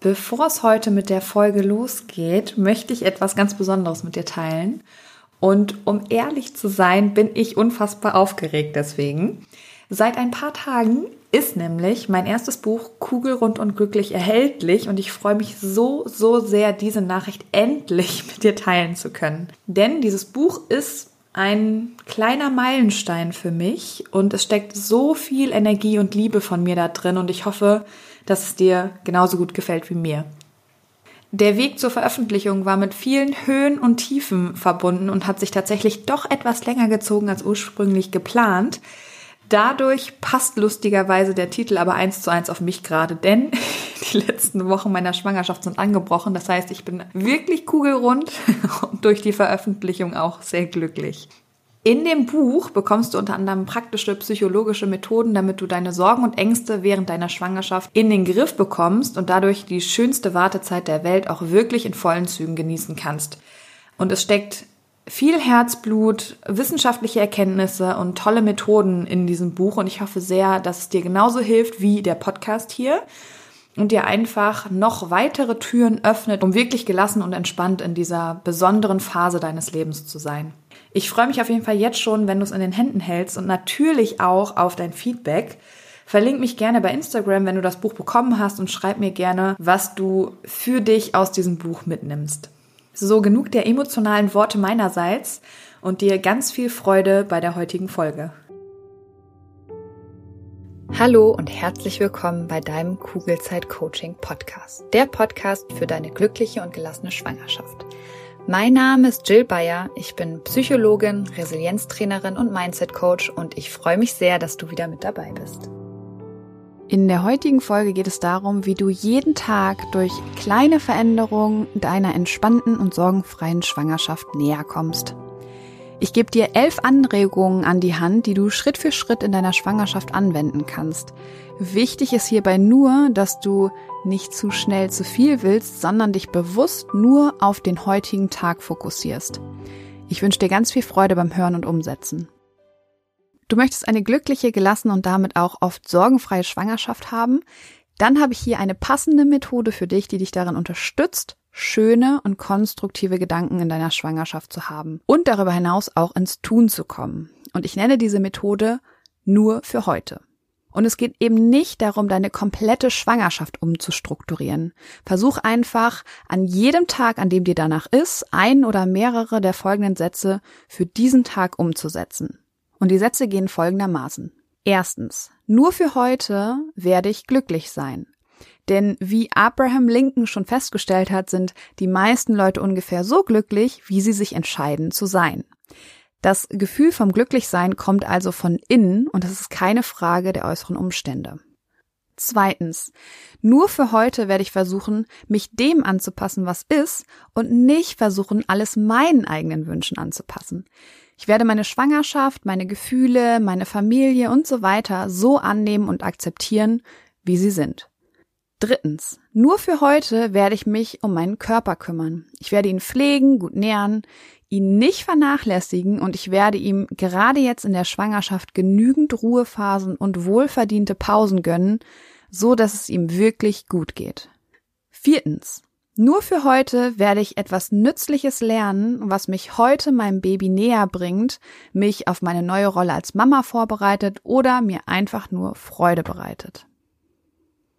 Bevor es heute mit der Folge losgeht, möchte ich etwas ganz Besonderes mit dir teilen. Und um ehrlich zu sein, bin ich unfassbar aufgeregt deswegen. Seit ein paar Tagen ist nämlich mein erstes Buch Kugelrund und glücklich erhältlich und ich freue mich so, so sehr, diese Nachricht endlich mit dir teilen zu können. Denn dieses Buch ist ein kleiner Meilenstein für mich und es steckt so viel Energie und Liebe von mir da drin und ich hoffe, dass es dir genauso gut gefällt wie mir. Der Weg zur Veröffentlichung war mit vielen Höhen und Tiefen verbunden und hat sich tatsächlich doch etwas länger gezogen als ursprünglich geplant. Dadurch passt lustigerweise der Titel aber eins zu eins auf mich gerade, denn die letzten Wochen meiner Schwangerschaft sind angebrochen. Das heißt, ich bin wirklich kugelrund und durch die Veröffentlichung auch sehr glücklich. In dem Buch bekommst du unter anderem praktische psychologische Methoden, damit du deine Sorgen und Ängste während deiner Schwangerschaft in den Griff bekommst und dadurch die schönste Wartezeit der Welt auch wirklich in vollen Zügen genießen kannst. Und es steckt viel Herzblut, wissenschaftliche Erkenntnisse und tolle Methoden in diesem Buch und ich hoffe sehr, dass es dir genauso hilft wie der Podcast hier und dir einfach noch weitere Türen öffnet, um wirklich gelassen und entspannt in dieser besonderen Phase deines Lebens zu sein. Ich freue mich auf jeden Fall jetzt schon, wenn du es in den Händen hältst und natürlich auch auf dein Feedback. Verlink mich gerne bei Instagram, wenn du das Buch bekommen hast und schreib mir gerne, was du für dich aus diesem Buch mitnimmst. So genug der emotionalen Worte meinerseits und dir ganz viel Freude bei der heutigen Folge. Hallo und herzlich willkommen bei deinem Kugelzeit Coaching Podcast. Der Podcast für deine glückliche und gelassene Schwangerschaft. Mein Name ist Jill Bayer, ich bin Psychologin, Resilienztrainerin und Mindset Coach und ich freue mich sehr, dass du wieder mit dabei bist. In der heutigen Folge geht es darum, wie du jeden Tag durch kleine Veränderungen deiner entspannten und sorgenfreien Schwangerschaft näher kommst. Ich gebe dir elf Anregungen an die Hand, die du Schritt für Schritt in deiner Schwangerschaft anwenden kannst. Wichtig ist hierbei nur, dass du nicht zu schnell zu viel willst, sondern dich bewusst nur auf den heutigen Tag fokussierst. Ich wünsche dir ganz viel Freude beim Hören und Umsetzen. Du möchtest eine glückliche, gelassene und damit auch oft sorgenfreie Schwangerschaft haben? Dann habe ich hier eine passende Methode für dich, die dich darin unterstützt, schöne und konstruktive Gedanken in deiner Schwangerschaft zu haben und darüber hinaus auch ins Tun zu kommen. Und ich nenne diese Methode nur für heute. Und es geht eben nicht darum, deine komplette Schwangerschaft umzustrukturieren. Versuch einfach an jedem Tag, an dem dir danach ist, ein oder mehrere der folgenden Sätze für diesen Tag umzusetzen. Und die Sätze gehen folgendermaßen. Erstens, nur für heute werde ich glücklich sein. Denn wie Abraham Lincoln schon festgestellt hat, sind die meisten Leute ungefähr so glücklich, wie sie sich entscheiden zu sein. Das Gefühl vom Glücklichsein kommt also von innen und es ist keine Frage der äußeren Umstände. Zweitens, nur für heute werde ich versuchen, mich dem anzupassen, was ist, und nicht versuchen, alles meinen eigenen Wünschen anzupassen. Ich werde meine Schwangerschaft, meine Gefühle, meine Familie und so weiter so annehmen und akzeptieren, wie sie sind. Drittens, nur für heute werde ich mich um meinen Körper kümmern. Ich werde ihn pflegen, gut nähren, ihn nicht vernachlässigen und ich werde ihm gerade jetzt in der Schwangerschaft genügend Ruhephasen und wohlverdiente Pausen gönnen, so dass es ihm wirklich gut geht. Viertens. Nur für heute werde ich etwas Nützliches lernen, was mich heute meinem Baby näher bringt, mich auf meine neue Rolle als Mama vorbereitet oder mir einfach nur Freude bereitet.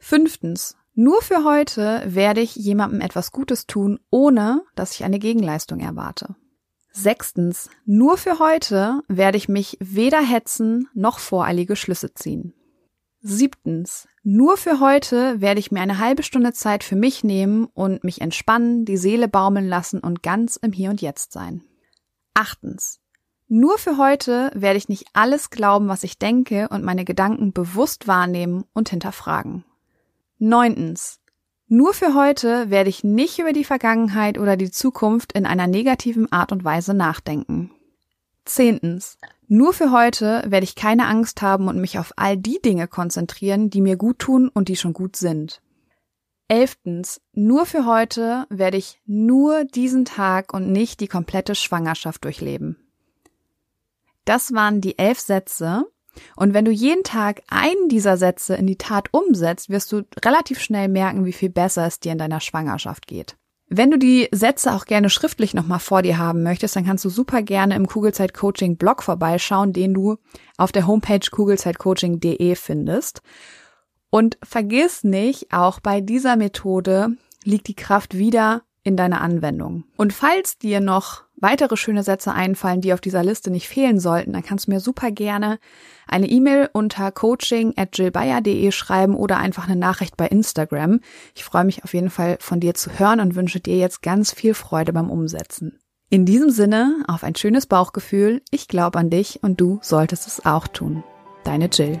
Fünftens. Nur für heute werde ich jemandem etwas Gutes tun, ohne dass ich eine Gegenleistung erwarte. Sechstens, nur für heute werde ich mich weder hetzen noch voreilige Schlüsse ziehen. Siebtens, nur für heute werde ich mir eine halbe Stunde Zeit für mich nehmen und mich entspannen, die Seele baumeln lassen und ganz im Hier und Jetzt sein. Achtens, nur für heute werde ich nicht alles glauben, was ich denke und meine Gedanken bewusst wahrnehmen und hinterfragen. Neuntens, nur für heute werde ich nicht über die Vergangenheit oder die Zukunft in einer negativen Art und Weise nachdenken. Zehntens. Nur für heute werde ich keine Angst haben und mich auf all die Dinge konzentrieren, die mir gut tun und die schon gut sind. Elftens. Nur für heute werde ich nur diesen Tag und nicht die komplette Schwangerschaft durchleben. Das waren die elf Sätze, Und wenn du jeden Tag einen dieser Sätze in die Tat umsetzt, wirst du relativ schnell merken, wie viel besser es dir in deiner Schwangerschaft geht. Wenn du die Sätze auch gerne schriftlich nochmal vor dir haben möchtest, dann kannst du super gerne im Kugelzeit Coaching Blog vorbeischauen, den du auf der Homepage kugelzeitcoaching.de findest. Und vergiss nicht, auch bei dieser Methode liegt die Kraft wieder in deiner Anwendung. Und falls dir noch weitere schöne Sätze einfallen, die auf dieser Liste nicht fehlen sollten, dann kannst du mir super gerne eine E-Mail unter coaching at jillbayer.de schreiben oder einfach eine Nachricht bei Instagram. Ich freue mich auf jeden Fall von dir zu hören und wünsche dir jetzt ganz viel Freude beim Umsetzen. In diesem Sinne, auf ein schönes Bauchgefühl. Ich glaube an dich und du solltest es auch tun. Deine Jill.